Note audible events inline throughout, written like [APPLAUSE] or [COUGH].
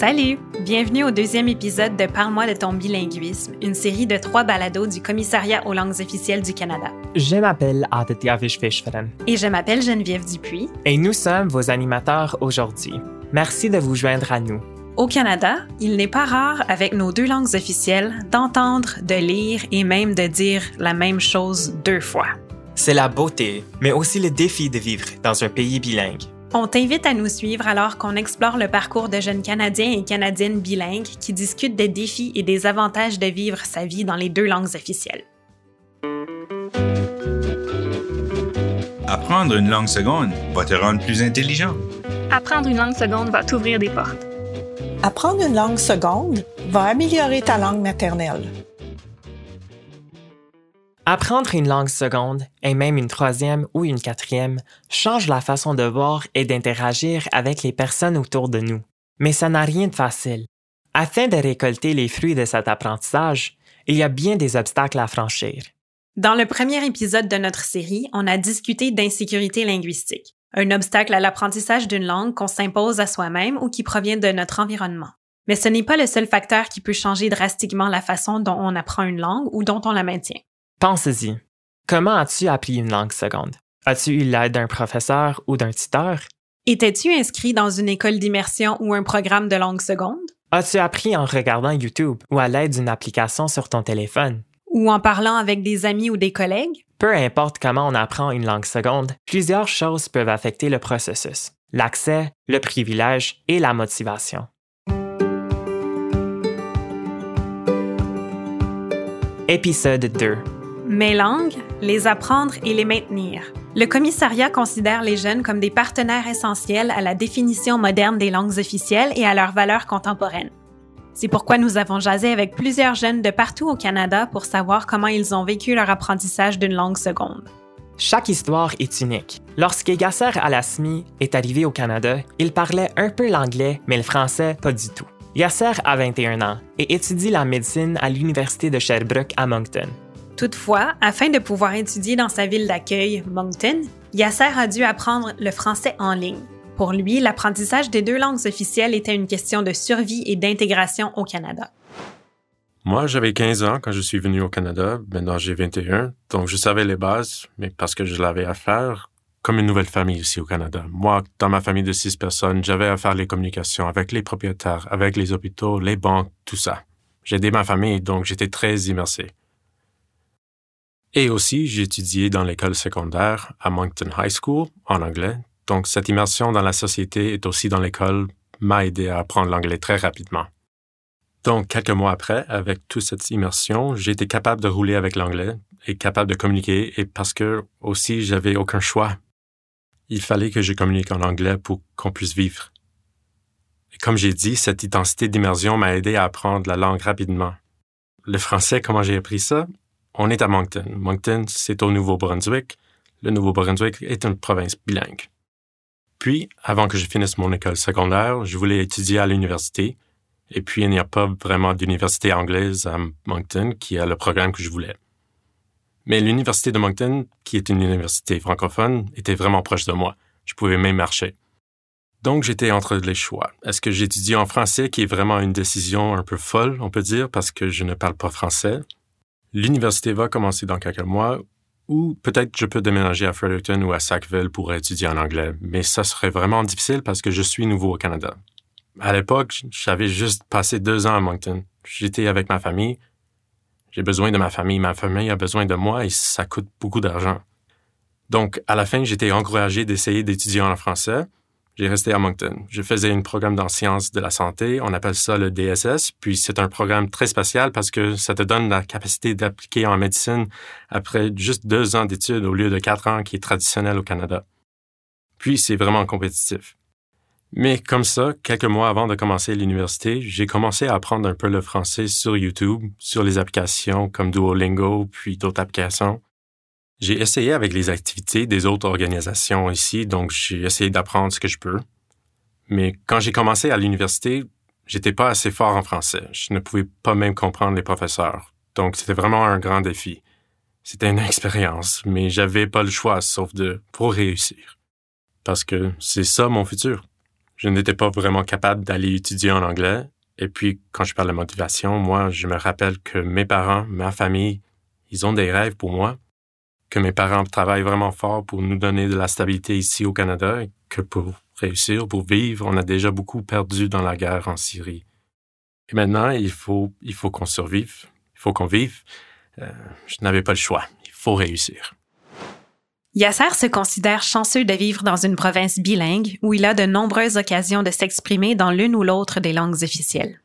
Salut! Bienvenue au deuxième épisode de Parle-moi de ton bilinguisme, une série de trois balados du Commissariat aux langues officielles du Canada. Je m'appelle Aditya Vishveshwaran. Et je m'appelle Geneviève Dupuis. Et nous sommes vos animateurs aujourd'hui. Merci de vous joindre à nous. Au Canada, il n'est pas rare, avec nos deux langues officielles, d'entendre, de lire et même de dire la même chose deux fois. C'est la beauté, mais aussi le défi de vivre dans un pays bilingue. On t'invite à nous suivre alors qu'on explore le parcours de jeunes Canadiens et Canadiennes bilingues qui discutent des défis et des avantages de vivre sa vie dans les deux langues officielles. Apprendre une langue seconde va te rendre plus intelligent. Apprendre une langue seconde va t'ouvrir des portes. Apprendre une langue seconde va améliorer ta langue maternelle. Apprendre une langue seconde, et même une troisième ou une quatrième, change la façon de voir et d'interagir avec les personnes autour de nous. Mais ça n'a rien de facile. Afin de récolter les fruits de cet apprentissage, il y a bien des obstacles à franchir. Dans le premier épisode de notre série, on a discuté d'insécurité linguistique, un obstacle à l'apprentissage d'une langue qu'on s'impose à soi-même ou qui provient de notre environnement. Mais ce n'est pas le seul facteur qui peut changer drastiquement la façon dont on apprend une langue ou dont on la maintient. Pense-y. Comment as-tu appris une langue seconde? As-tu eu l'aide d'un professeur ou d'un tuteur? Étais-tu inscrit dans une école d'immersion ou un programme de langue seconde? As-tu appris en regardant YouTube ou à l'aide d'une application sur ton téléphone? Ou en parlant avec des amis ou des collègues? Peu importe comment on apprend une langue seconde, plusieurs choses peuvent affecter le processus. L'accès, le privilège et la motivation. Épisode 2 mes langues, les apprendre et les maintenir. Le commissariat considère les jeunes comme des partenaires essentiels à la définition moderne des langues officielles et à leurs valeurs contemporaines. C'est pourquoi nous avons jasé avec plusieurs jeunes de partout au Canada pour savoir comment ils ont vécu leur apprentissage d'une langue seconde. Chaque histoire est unique. Lorsque Gasser Alasmi est arrivé au Canada, il parlait un peu l'anglais, mais le français pas du tout. Yasser a 21 ans et étudie la médecine à l'Université de Sherbrooke à Moncton. Toutefois, afin de pouvoir étudier dans sa ville d'accueil, Moncton, Yasser a dû apprendre le français en ligne. Pour lui, l'apprentissage des deux langues officielles était une question de survie et d'intégration au Canada. Moi, j'avais 15 ans quand je suis venu au Canada. Maintenant, j'ai 21. Donc, je savais les bases, mais parce que je l'avais à faire, comme une nouvelle famille ici au Canada. Moi, dans ma famille de six personnes, j'avais à faire les communications avec les propriétaires, avec les hôpitaux, les banques, tout ça. J'ai aidé ma famille, donc j'étais très immersé. Et aussi, j'ai étudié dans l'école secondaire à Moncton High School en anglais. Donc, cette immersion dans la société est aussi dans l'école m'a aidé à apprendre l'anglais très rapidement. Donc, quelques mois après, avec toute cette immersion, j'ai été capable de rouler avec l'anglais et capable de communiquer et parce que aussi j'avais aucun choix. Il fallait que je communique en anglais pour qu'on puisse vivre. Et comme j'ai dit, cette intensité d'immersion m'a aidé à apprendre la langue rapidement. Le français, comment j'ai appris ça? On est à Moncton. Moncton, c'est au Nouveau-Brunswick. Le Nouveau-Brunswick est une province bilingue. Puis, avant que je finisse mon école secondaire, je voulais étudier à l'université. Et puis, il n'y a pas vraiment d'université anglaise à Moncton qui a le programme que je voulais. Mais l'université de Moncton, qui est une université francophone, était vraiment proche de moi. Je pouvais même marcher. Donc, j'étais entre les choix. Est-ce que j'étudie en français, qui est vraiment une décision un peu folle, on peut dire, parce que je ne parle pas français, L'université va commencer dans quelques mois, ou peut-être je peux déménager à Fredericton ou à Sackville pour étudier en anglais, mais ça serait vraiment difficile parce que je suis nouveau au Canada. À l'époque, j'avais juste passé deux ans à Moncton. J'étais avec ma famille. J'ai besoin de ma famille, ma famille a besoin de moi et ça coûte beaucoup d'argent. Donc, à la fin, j'étais encouragé d'essayer d'étudier en français, j'ai resté à Moncton. Je faisais un programme dans sciences de la santé. On appelle ça le DSS. Puis c'est un programme très spécial parce que ça te donne la capacité d'appliquer en médecine après juste deux ans d'études au lieu de quatre ans qui est traditionnel au Canada. Puis c'est vraiment compétitif. Mais comme ça, quelques mois avant de commencer l'université, j'ai commencé à apprendre un peu le français sur YouTube, sur les applications comme Duolingo, puis d'autres applications. J'ai essayé avec les activités des autres organisations ici, donc j'ai essayé d'apprendre ce que je peux. Mais quand j'ai commencé à l'université, j'étais pas assez fort en français. Je ne pouvais pas même comprendre les professeurs. Donc c'était vraiment un grand défi. C'était une [LAUGHS] expérience, mais j'avais pas le choix sauf de pour réussir. Parce que c'est ça mon futur. Je n'étais pas vraiment capable d'aller étudier en anglais. Et puis, quand je parle de motivation, moi, je me rappelle que mes parents, ma famille, ils ont des rêves pour moi, que mes parents travaillent vraiment fort pour nous donner de la stabilité ici au Canada et que pour réussir, pour vivre, on a déjà beaucoup perdu dans la guerre en Syrie. Et maintenant, il faut, il faut qu'on survive, il faut qu'on vive. Euh, je n'avais pas le choix. Il faut réussir. Yasser se considère chanceux de vivre dans une province bilingue où il a de nombreuses occasions de s'exprimer dans l'une ou l'autre des langues officielles.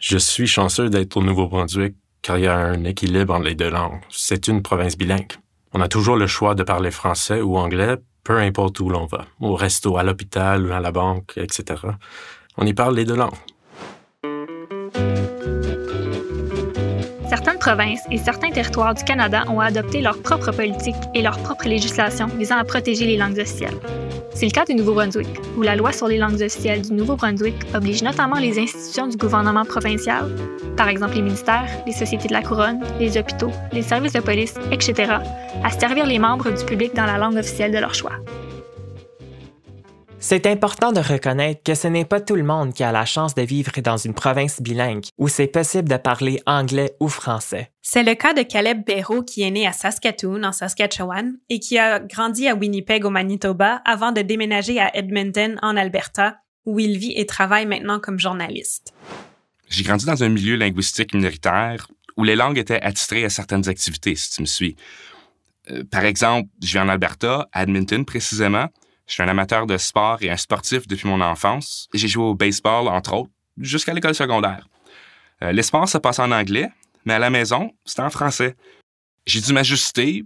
Je suis chanceux d'être au Nouveau-Brunswick car il y a un équilibre entre les deux langues. C'est une province bilingue. On a toujours le choix de parler français ou anglais, peu importe où l'on va, au resto, à l'hôpital, à la banque, etc. On y parle les deux langues. Provinces et certains territoires du Canada ont adopté leur propre politique et leur propre législation visant à protéger les langues officielles. C'est le cas du Nouveau-Brunswick, où la loi sur les langues officielles du Nouveau-Brunswick oblige notamment les institutions du gouvernement provincial, par exemple les ministères, les sociétés de la couronne, les hôpitaux, les services de police, etc., à servir les membres du public dans la langue officielle de leur choix. C'est important de reconnaître que ce n'est pas tout le monde qui a la chance de vivre dans une province bilingue où c'est possible de parler anglais ou français. C'est le cas de Caleb Béraud qui est né à Saskatoon, en Saskatchewan, et qui a grandi à Winnipeg, au Manitoba, avant de déménager à Edmonton, en Alberta, où il vit et travaille maintenant comme journaliste. J'ai grandi dans un milieu linguistique minoritaire où les langues étaient attitrées à certaines activités, si tu me suis. Euh, par exemple, je vis en Alberta, à Edmonton précisément, je suis un amateur de sport et un sportif depuis mon enfance. J'ai joué au baseball, entre autres, jusqu'à l'école secondaire. Euh, les sports se passent en anglais, mais à la maison, c'était en français. J'ai dû m'ajuster,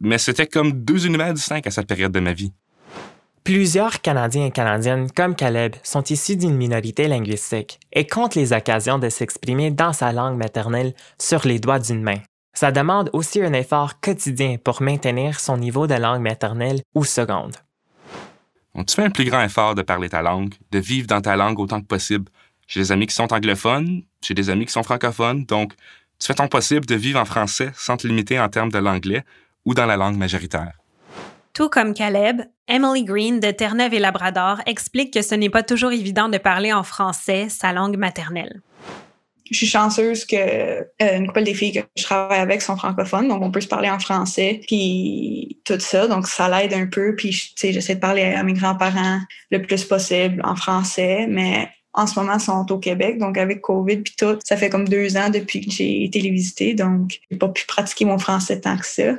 mais c'était comme deux univers distincts à cette période de ma vie. Plusieurs Canadiens et Canadiennes, comme Caleb, sont issus d'une minorité linguistique et comptent les occasions de s'exprimer dans sa langue maternelle sur les doigts d'une main. Ça demande aussi un effort quotidien pour maintenir son niveau de langue maternelle ou seconde. Donc, tu fais un plus grand effort de parler ta langue, de vivre dans ta langue autant que possible. J'ai des amis qui sont anglophones, j'ai des amis qui sont francophones, donc tu fais ton possible de vivre en français sans te limiter en termes de l'anglais ou dans la langue majoritaire. Tout comme Caleb, Emily Green de Terre-Neuve et Labrador explique que ce n'est pas toujours évident de parler en français, sa langue maternelle je suis chanceuse que euh, une couple des filles que je travaille avec sont francophones, donc on peut se parler en français, puis tout ça, donc ça l'aide un peu. Puis tu sais, j'essaie de parler à mes grands-parents le plus possible en français, mais en ce moment, ils sont au Québec, donc avec Covid puis tout, ça fait comme deux ans depuis que j'ai été les visiter, donc j'ai pas pu pratiquer mon français tant que ça.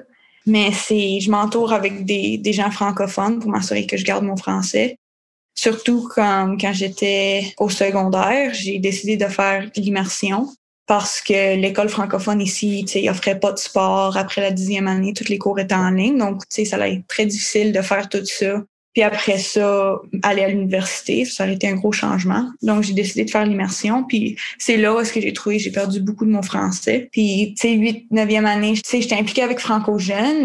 Mais c'est, je m'entoure avec des, des gens francophones pour m'assurer que je garde mon français. Surtout quand, j'étais au secondaire, j'ai décidé de faire l'immersion parce que l'école francophone ici, tu sais, offrait pas de sport. Après la dixième année, toutes les cours étaient en ligne. Donc, tu sais, ça allait être très difficile de faire tout ça. Puis après ça, aller à l'université, ça aurait été un gros changement. Donc, j'ai décidé de faire l'immersion. Puis c'est là où est-ce que j'ai trouvé, j'ai perdu beaucoup de mon français. Puis, tu sais, 8, 9e année, tu sais, j'étais impliquée avec Franco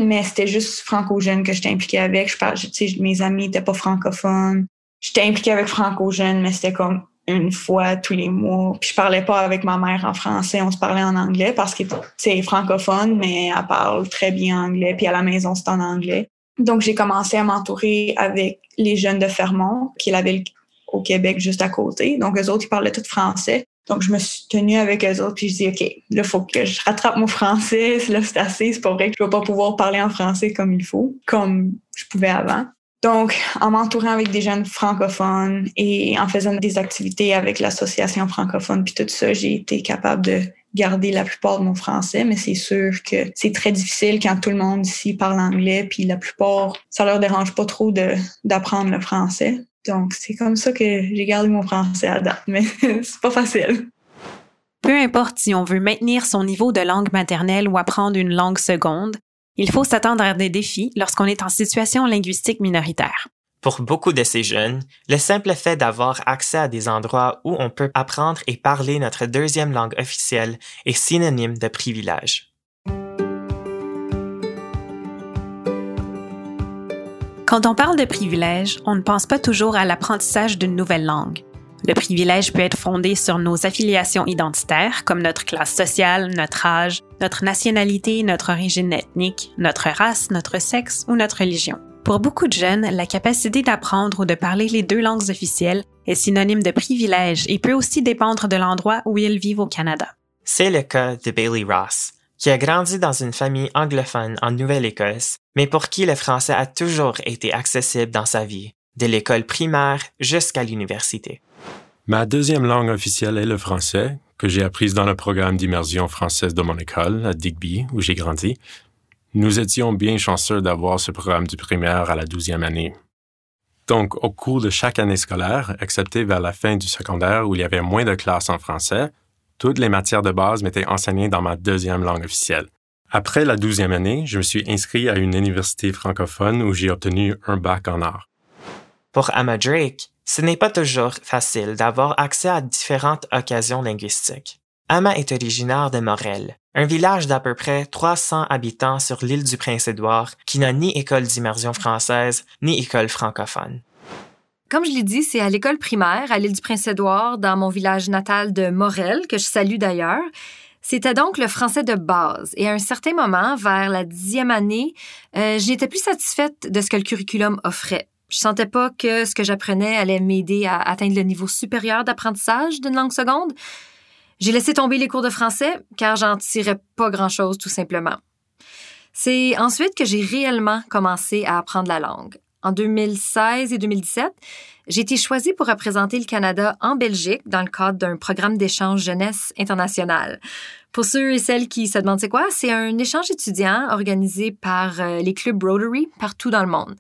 mais c'était juste Franco Jeune que j'étais impliquée avec. Je parle, tu sais, mes amis étaient pas francophones j'étais impliquée avec Franco Jeune, mais c'était comme une fois tous les mois. Puis je parlais pas avec ma mère en français, on se parlait en anglais parce que c'est francophone, mais elle parle très bien anglais. Puis à la maison, c'est en anglais. Donc j'ai commencé à m'entourer avec les jeunes de Fermont, qui est la ville au Québec juste à côté. Donc eux autres, ils parlaient tout français. Donc je me suis tenue avec eux autres, puis je dis OK, là, il faut que je rattrape mon français. [LAUGHS] Là, c'est assez. C'est pas vrai que je vais pas pouvoir parler en français comme il faut, comme je pouvais avant. Donc, en m'entourant avec des jeunes francophones et en faisant des activités avec l'association francophone puis tout ça, j'ai été capable de garder la plupart de mon français, mais c'est sûr que c'est très difficile quand tout le monde ici parle anglais, puis la plupart, ça leur dérange pas trop d'apprendre le français. Donc, c'est comme ça que j'ai gardé mon français à date, mais [LAUGHS] c'est pas facile. Peu importe si on veut maintenir son niveau de langue maternelle ou apprendre une langue seconde, il faut s'attendre à des défis lorsqu'on est en situation linguistique minoritaire. Pour beaucoup de ces jeunes, le simple fait d'avoir accès à des endroits où on peut apprendre et parler notre deuxième langue officielle est synonyme de privilège. Quand on parle de privilège, on ne pense pas toujours à l'apprentissage d'une nouvelle langue. Le privilège peut être fondé sur nos affiliations identitaires, comme notre classe sociale, notre âge, notre nationalité, notre origine ethnique, notre race, notre sexe ou notre religion. Pour beaucoup de jeunes, la capacité d'apprendre ou de parler les deux langues officielles est synonyme de privilège et peut aussi dépendre de l'endroit où ils vivent au Canada. C'est le cas de Bailey Ross, qui a grandi dans une famille anglophone en Nouvelle-Écosse, mais pour qui le français a toujours été accessible dans sa vie, de l'école primaire jusqu'à l'université. Ma deuxième langue officielle est le français, que j'ai apprise dans le programme d'immersion française de mon école, à Digby, où j'ai grandi. Nous étions bien chanceux d'avoir ce programme du primaire à la douzième année. Donc, au cours de chaque année scolaire, excepté vers la fin du secondaire où il y avait moins de classes en français, toutes les matières de base m'étaient enseignées dans ma deuxième langue officielle. Après la douzième année, je me suis inscrit à une université francophone où j'ai obtenu un bac en art. Pour Emma Drake, ce n'est pas toujours facile d'avoir accès à différentes occasions linguistiques. Emma est originaire de Morel, un village d'à peu près 300 habitants sur l'île du Prince-Édouard qui n'a ni école d'immersion française ni école francophone. Comme je l'ai dit, c'est à l'école primaire à l'île du Prince-Édouard, dans mon village natal de Morel, que je salue d'ailleurs. C'était donc le français de base. Et à un certain moment, vers la dixième année, euh, je n'étais plus satisfaite de ce que le curriculum offrait. Je sentais pas que ce que j'apprenais allait m'aider à atteindre le niveau supérieur d'apprentissage d'une langue seconde. J'ai laissé tomber les cours de français car j'en tirais pas grand-chose tout simplement. C'est ensuite que j'ai réellement commencé à apprendre la langue. En 2016 et 2017, j'ai été choisie pour représenter le Canada en Belgique dans le cadre d'un programme d'échange jeunesse international. Pour ceux et celles qui se demandent c'est quoi, c'est un échange étudiant organisé par euh, les clubs Rotary partout dans le monde.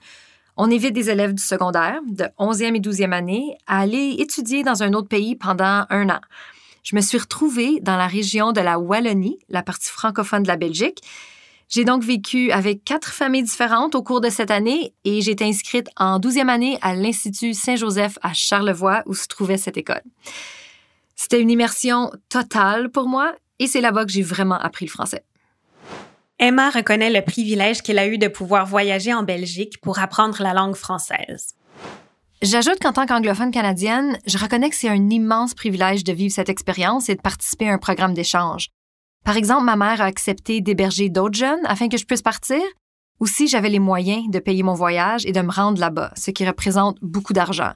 On évite des élèves du secondaire, de 11e et 12e année, à aller étudier dans un autre pays pendant un an je me suis retrouvée dans la région de la Wallonie, la partie francophone de la Belgique. J'ai donc vécu avec quatre familles différentes au cours de cette année et j'ai été inscrite en 12e année à l'Institut Saint-Joseph à Charlevoix où se trouvait cette école. C'était une immersion totale pour moi et c'est là-bas que j'ai vraiment appris le français. Emma reconnaît le privilège qu'elle a eu de pouvoir voyager en Belgique pour apprendre la langue française. J'ajoute qu'en tant qu'anglophone canadienne, je reconnais que c'est un immense privilège de vivre cette expérience et de participer à un programme d'échange. Par exemple, ma mère a accepté d'héberger d'autres jeunes afin que je puisse partir. Aussi, j'avais les moyens de payer mon voyage et de me rendre là-bas, ce qui représente beaucoup d'argent.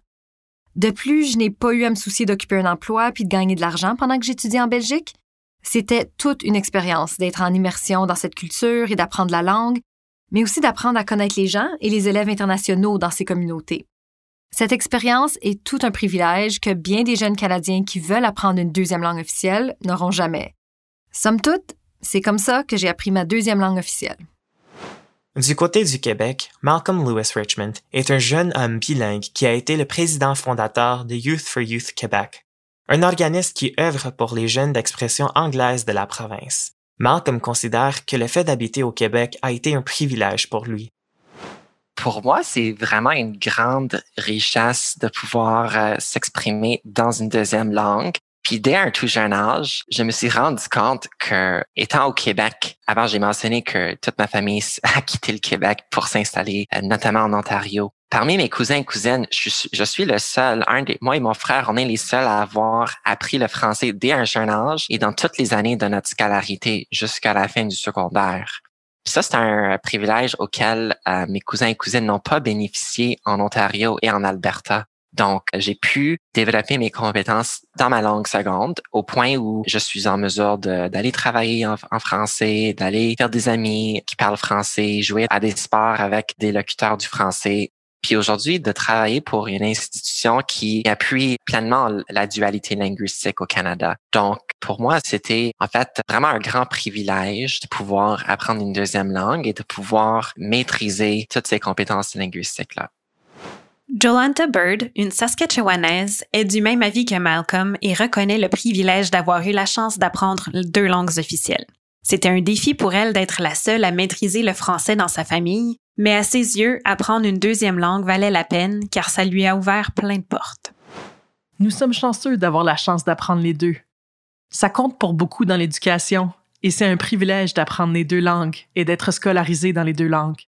De plus, je n'ai pas eu à me soucier d'occuper un emploi puis de gagner de l'argent pendant que j'étudiais en Belgique. C'était toute une expérience d'être en immersion dans cette culture et d'apprendre la langue, mais aussi d'apprendre à connaître les gens et les élèves internationaux dans ces communautés. Cette expérience est tout un privilège que bien des jeunes Canadiens qui veulent apprendre une deuxième langue officielle n'auront jamais. Somme toute, c'est comme ça que j'ai appris ma deuxième langue officielle. Du côté du Québec, Malcolm Lewis Richmond est un jeune homme bilingue qui a été le président fondateur de Youth for Youth Québec, un organisme qui œuvre pour les jeunes d'expression anglaise de la province. Malcolm considère que le fait d'habiter au Québec a été un privilège pour lui pour moi, c'est vraiment une grande richesse de pouvoir euh, s'exprimer dans une deuxième langue. Puis dès un tout jeune âge, je me suis rendu compte que, étant au Québec, avant j'ai mentionné que toute ma famille a quitté le Québec pour s'installer, euh, notamment en Ontario. Parmi mes cousins et cousines, je, suis le seul, un des, moi et mon frère, on est les seuls à avoir appris le français dès un jeune âge et dans toutes les années de notre scolarité jusqu'à la fin du secondaire ça, c'est un privilège auquel euh, mes cousins et cousines n'ont pas bénéficié en Ontario et en Alberta. Donc, j'ai pu développer mes compétences dans ma langue seconde au point où je suis en mesure d'aller travailler en, en français, d'aller faire des amis qui parlent français, jouer à des sports avec des locuteurs du français puis aujourd'hui, de travailler pour une institution qui appuie pleinement la dualité linguistique au Canada. Donc, pour moi, c'était en fait vraiment un grand privilège de pouvoir apprendre une deuxième langue et de pouvoir maîtriser toutes ces compétences linguistiques-là. Jolanta Bird, une Saskatchewanaise, est du même avis que Malcolm et reconnaît le privilège d'avoir eu la chance d'apprendre deux langues officielles. C'était un défi pour elle d'être la seule à maîtriser le français dans sa famille, mais à ses yeux, apprendre une deuxième langue valait la peine car ça lui a ouvert plein de portes. Nous sommes chanceux d'avoir la chance d'apprendre les deux. Ça compte pour beaucoup dans l'éducation et c'est un privilège d'apprendre les deux langues et d'être scolarisé dans les deux langues.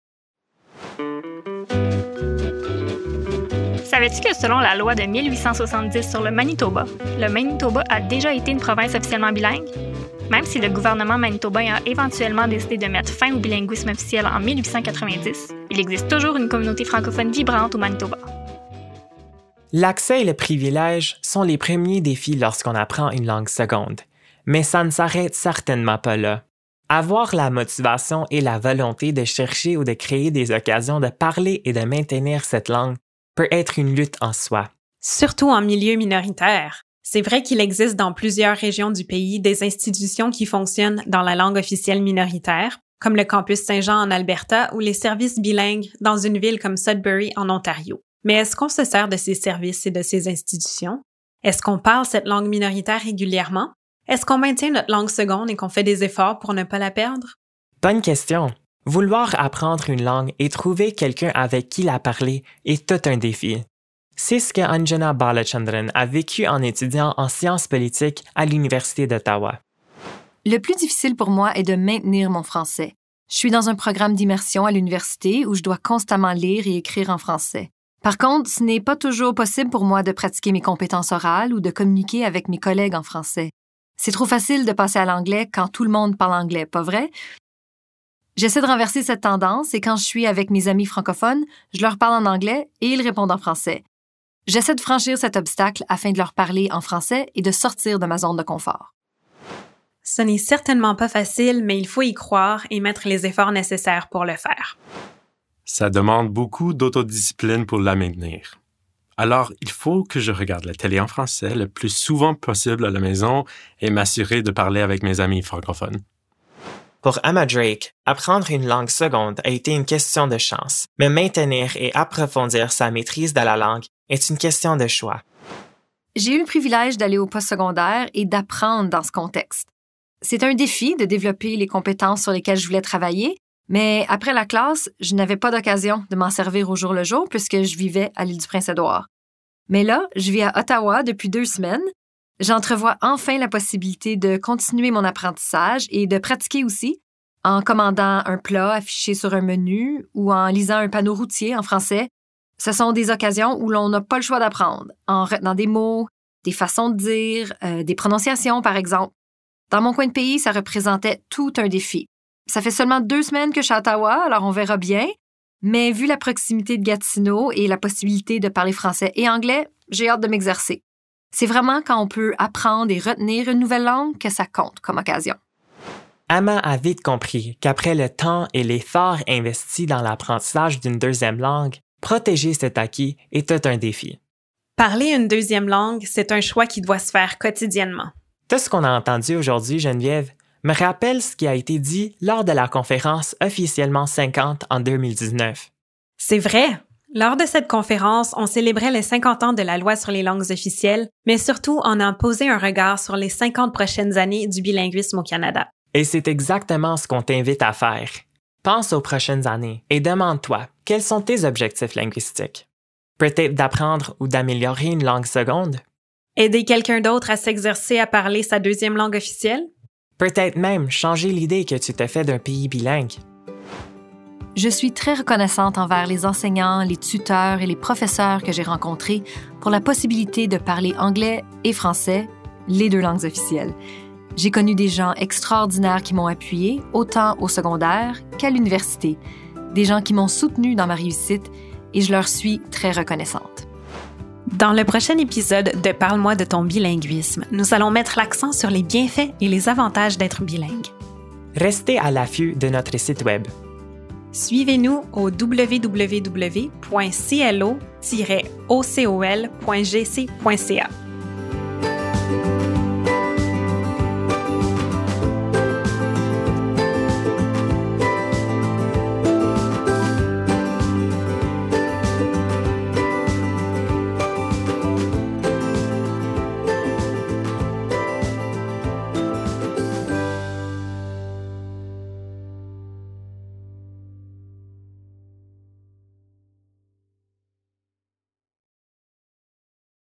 Savais-tu que selon la loi de 1870 sur le Manitoba, le Manitoba a déjà été une province officiellement bilingue? Même si le gouvernement manitobain a éventuellement décidé de mettre fin au bilinguisme officiel en 1890, Il existe toujours une communauté francophone vibrante au Manitoba. L'accès et le privilège sont les premiers défis lorsqu'on apprend une langue seconde, mais ça ne s'arrête certainement pas là. Avoir la motivation et la volonté de chercher ou de créer des occasions de parler et de maintenir cette langue peut être une lutte en soi. Surtout en milieu minoritaire. C'est vrai qu'il existe dans plusieurs régions du pays des institutions qui fonctionnent dans la langue officielle minoritaire, comme le campus Saint-Jean en Alberta ou les services bilingues dans une ville comme Sudbury en Ontario. Mais est-ce qu'on se sert de ces services et de ces institutions? Est-ce qu'on parle cette langue minoritaire régulièrement? Est-ce qu'on maintient notre langue seconde et qu'on fait des efforts pour ne pas la perdre? Bonne question. Vouloir apprendre une langue et trouver quelqu'un avec qui la parler est tout un défi. C'est ce que Anjana Balachandran a vécu en étudiant en sciences politiques à l'Université d'Ottawa. Le plus difficile pour moi est de maintenir mon français. Je suis dans un programme d'immersion à l'université où je dois constamment lire et écrire en français. Par contre, ce n'est pas toujours possible pour moi de pratiquer mes compétences orales ou de communiquer avec mes collègues en français. C'est trop facile de passer à l'anglais quand tout le monde parle anglais, pas vrai? J'essaie de renverser cette tendance et quand je suis avec mes amis francophones, je leur parle en anglais et ils répondent en français. J'essaie de franchir cet obstacle afin de leur parler en français et de sortir de ma zone de confort. Ce n'est certainement pas facile, mais il faut y croire et mettre les efforts nécessaires pour le faire. Ça demande beaucoup d'autodiscipline pour la maintenir. Alors, il faut que je regarde la télé en français le plus souvent possible à la maison et m'assurer de parler avec mes amis francophones. Pour Emma Drake, apprendre une langue seconde a été une question de chance, mais maintenir et approfondir sa maîtrise de la langue est une question de choix. J'ai eu le privilège d'aller au postsecondaire et d'apprendre dans ce contexte. C'est un défi de développer les compétences sur lesquelles je voulais travailler, mais après la classe, je n'avais pas d'occasion de m'en servir au jour le jour puisque je vivais à l'île du Prince-Édouard. Mais là, je vis à Ottawa depuis deux semaines. J'entrevois enfin la possibilité de continuer mon apprentissage et de pratiquer aussi en commandant un plat affiché sur un menu ou en lisant un panneau routier en français. Ce sont des occasions où l'on n'a pas le choix d'apprendre, en retenant des mots, des façons de dire, euh, des prononciations par exemple. Dans mon coin de pays, ça représentait tout un défi. Ça fait seulement deux semaines que je suis à Ottawa, alors on verra bien. Mais vu la proximité de Gatineau et la possibilité de parler français et anglais, j'ai hâte de m'exercer. C'est vraiment quand on peut apprendre et retenir une nouvelle langue que ça compte comme occasion. Emma a vite compris qu'après le temps et l'effort investi dans l'apprentissage d'une deuxième langue, protéger cet acquis est tout un défi. Parler une deuxième langue, c'est un choix qui doit se faire quotidiennement. Tout ce qu'on a entendu aujourd'hui, Geneviève, me rappelle ce qui a été dit lors de la conférence officiellement 50 en 2019. C'est vrai. Lors de cette conférence, on célébrait les 50 ans de la loi sur les langues officielles, mais surtout on a posé un regard sur les 50 prochaines années du bilinguisme au Canada. Et c'est exactement ce qu'on t'invite à faire. Pense aux prochaines années et demande-toi quels sont tes objectifs linguistiques? Peut-être d'apprendre ou d'améliorer une langue seconde? Aider quelqu'un d'autre à s'exercer à parler sa deuxième langue officielle? Peut-être même changer l'idée que tu te fais d'un pays bilingue? Je suis très reconnaissante envers les enseignants, les tuteurs et les professeurs que j'ai rencontrés pour la possibilité de parler anglais et français, les deux langues officielles. J'ai connu des gens extraordinaires qui m'ont appuyé, autant au secondaire qu'à l'université, des gens qui m'ont soutenu dans ma réussite et je leur suis très reconnaissante. Dans le prochain épisode de Parle-moi de ton bilinguisme, nous allons mettre l'accent sur les bienfaits et les avantages d'être bilingue. Restez à l'affût de notre site Web. Suivez-nous au www.clo-ocol.gc.ca.